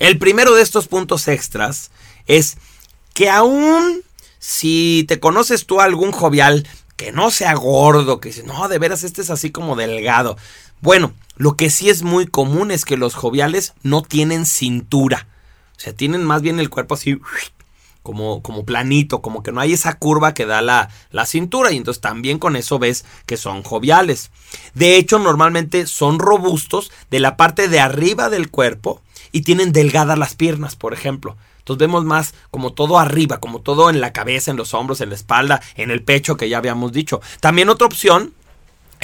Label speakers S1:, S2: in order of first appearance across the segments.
S1: El primero de estos puntos extras es que aún si te conoces tú a algún jovial que no sea gordo, que dice, no, de veras este es así como delgado. Bueno, lo que sí es muy común es que los joviales no tienen cintura. O sea, tienen más bien el cuerpo así como, como planito, como que no hay esa curva que da la, la cintura y entonces también con eso ves que son joviales. De hecho, normalmente son robustos de la parte de arriba del cuerpo y tienen delgadas las piernas, por ejemplo. Entonces vemos más como todo arriba, como todo en la cabeza, en los hombros, en la espalda, en el pecho, que ya habíamos dicho. También otra opción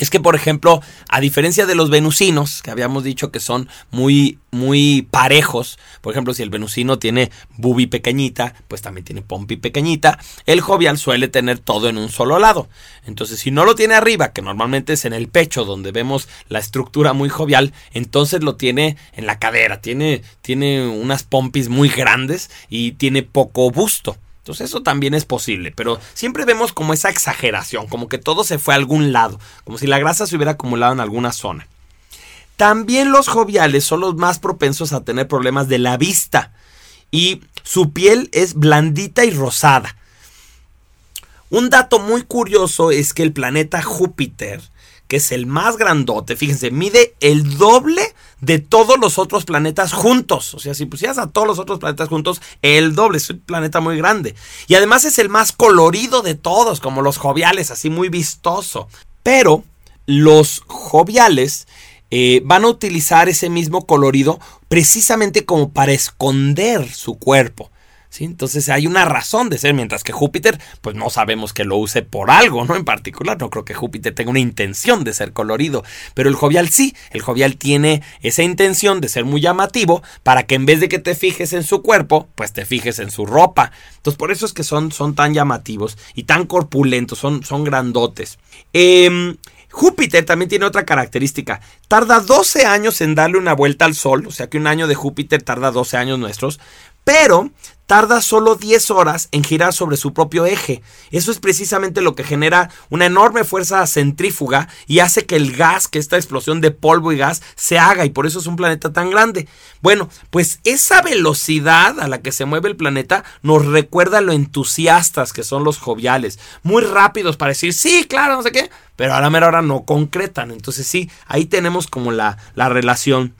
S1: es que, por ejemplo, a diferencia de los venusinos, que habíamos dicho que son muy, muy parejos, por ejemplo, si el venusino tiene bubi pequeñita, pues también tiene pompi pequeñita, el jovial suele tener todo en un solo lado. Entonces, si no lo tiene arriba, que normalmente es en el pecho, donde vemos la estructura muy jovial, entonces lo tiene en la cadera, tiene, tiene unas pompis muy grandes y tiene poco busto. Entonces eso también es posible, pero siempre vemos como esa exageración, como que todo se fue a algún lado, como si la grasa se hubiera acumulado en alguna zona. También los joviales son los más propensos a tener problemas de la vista y su piel es blandita y rosada. Un dato muy curioso es que el planeta Júpiter que es el más grandote, fíjense, mide el doble de todos los otros planetas juntos. O sea, si pusieras a todos los otros planetas juntos, el doble, es un planeta muy grande. Y además es el más colorido de todos, como los joviales, así muy vistoso. Pero los joviales eh, van a utilizar ese mismo colorido precisamente como para esconder su cuerpo. Entonces hay una razón de ser, mientras que Júpiter, pues no sabemos que lo use por algo, ¿no? En particular, no creo que Júpiter tenga una intención de ser colorido, pero el jovial sí, el jovial tiene esa intención de ser muy llamativo para que en vez de que te fijes en su cuerpo, pues te fijes en su ropa. Entonces por eso es que son, son tan llamativos y tan corpulentos, son, son grandotes. Em, Júpiter también tiene otra característica. Tarda 12 años en darle una vuelta al Sol, o sea que un año de Júpiter tarda 12 años nuestros, pero tarda solo 10 horas en girar sobre su propio eje. Eso es precisamente lo que genera una enorme fuerza centrífuga y hace que el gas, que esta explosión de polvo y gas, se haga y por eso es un planeta tan grande. Bueno, pues esa velocidad a la que se mueve el planeta nos recuerda lo entusiastas que son los joviales. Muy rápidos para decir, sí, claro, no sé qué, pero a la mera hora no concretan. Entonces sí, ahí tenemos como la, la relación.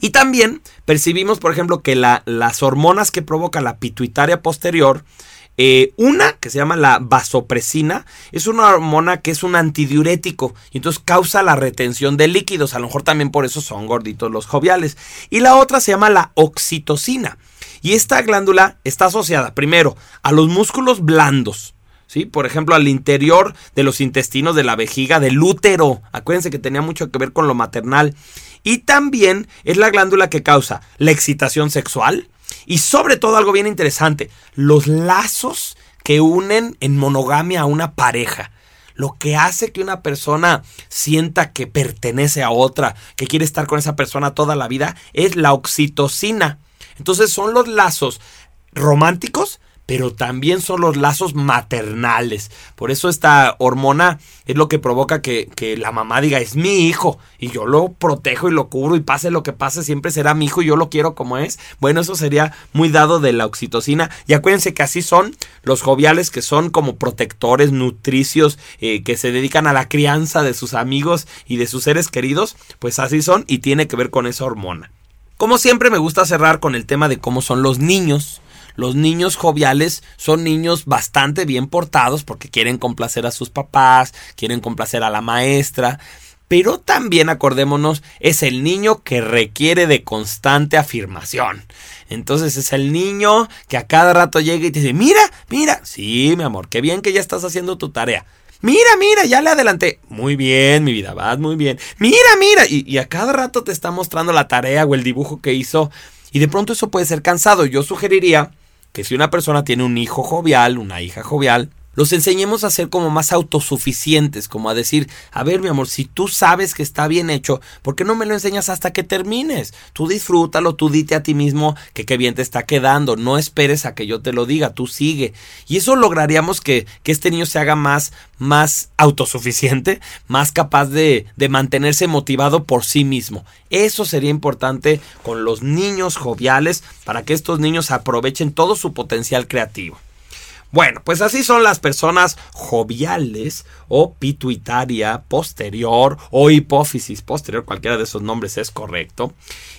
S1: Y también percibimos, por ejemplo, que las hormonas que provoca la pituitaria posterior, eh, una que se llama la vasopresina, es una hormona que es un antidiurético y entonces causa la retención de líquidos. A lo mejor también por eso son gorditos los joviales. Y la otra se llama la oxitocina. Y esta glándula está asociada primero a los músculos blandos. ¿Sí? Por ejemplo, al interior de los intestinos de la vejiga del útero. Acuérdense que tenía mucho que ver con lo maternal. Y también es la glándula que causa la excitación sexual y sobre todo algo bien interesante, los lazos que unen en monogamia a una pareja. Lo que hace que una persona sienta que pertenece a otra, que quiere estar con esa persona toda la vida, es la oxitocina. Entonces son los lazos románticos, pero también son los lazos maternales. Por eso esta hormona es lo que provoca que, la mamá diga, es mi hijo, y yo lo protejo y lo cubro, y pase lo que pase, siempre será mi hijo y yo lo quiero como es. Bueno, eso sería muy dado de la oxitocina. Y acuérdense que así son los joviales, que son como protectores, nutricios, eh, que se dedican a la crianza de sus amigos y de sus seres queridos, pues así son y tiene que ver con esa hormona. Como siempre me gusta cerrar con el tema de cómo son los niños. Los niños joviales son niños bastante bien portados porque quieren complacer a sus papás, quieren complacer a la maestra, pero también acordémonos, es el niño que requiere de constante afirmación. Entonces es el niño que a cada rato llega y te dice, mira, mira, sí, mi amor, qué bien que ya estás haciendo tu tarea. Mira, mira, ya le adelanté. Muy bien, mi vida, vas muy bien. Mira, mira. Y, y, a cada rato te está mostrando la tarea o el dibujo que hizo. Y de pronto eso puede ser cansado. Yo sugeriría que si una persona tiene un hijo jovial, una hija jovial, los enseñemos a ser como más autosuficientes, como a decir, a ver mi amor, si tú sabes que está bien hecho, ¿por qué no me lo enseñas hasta que termines? Tú disfrútalo, tú dite a ti mismo que qué bien te está quedando, no esperes a que yo te lo diga, tú sigue. Y eso lograríamos que, este niño se haga más, más autosuficiente, más capaz de mantenerse motivado por sí mismo. Eso sería importante con los niños joviales para que estos niños aprovechen todo su potencial creativo. Bueno, pues así son las personas joviales o pituitaria posterior o hipófisis posterior, cualquiera de esos nombres es correcto.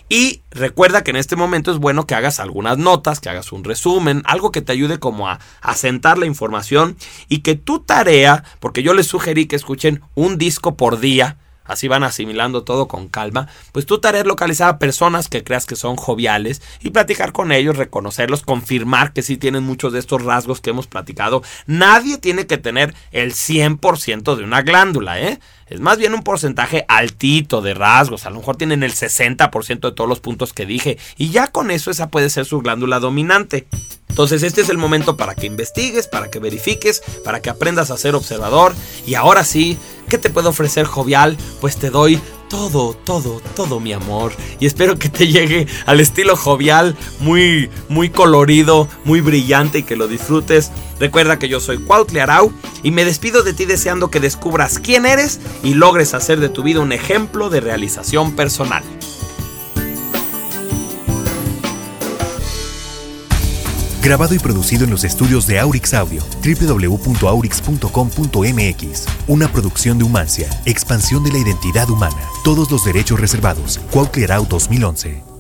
S1: Y recuerda que en este momento es bueno que hagas algunas notas, que hagas un resumen, algo que te ayude como a asentar la información y que tu tarea, porque yo les sugerí que escuchen un disco por día, así van asimilando todo con calma, pues tu tarea es localizar a personas que creas que son joviales y platicar con ellos, reconocerlos, confirmar que sí tienen muchos de estos rasgos que hemos platicado. Nadie tiene que tener el 100% de una glándula, ¿eh? Es más bien un porcentaje altito de rasgos, a lo mejor tienen el 60% de todos los puntos que dije y ya con eso esa puede ser su glándula dominante. Entonces este es el momento para que investigues, para que verifiques, para que aprendas a ser observador. Y ahora sí, ¿qué te puedo ofrecer jovial? Pues te doy todo, todo, todo mi amor. Y espero que te llegue al estilo jovial, muy, muy colorido, muy brillante y que lo disfrutes. Recuerda que yo soy Cuautle Arau y me despido de ti deseando que descubras quién eres y logres hacer de tu vida un ejemplo de realización personal.
S2: Grabado y producido en los estudios de Aurix Audio, www.aurix.com.mx. Una producción de Humancia, expansión de la identidad humana. Todos los derechos reservados. Cuauhtlicrao 2011.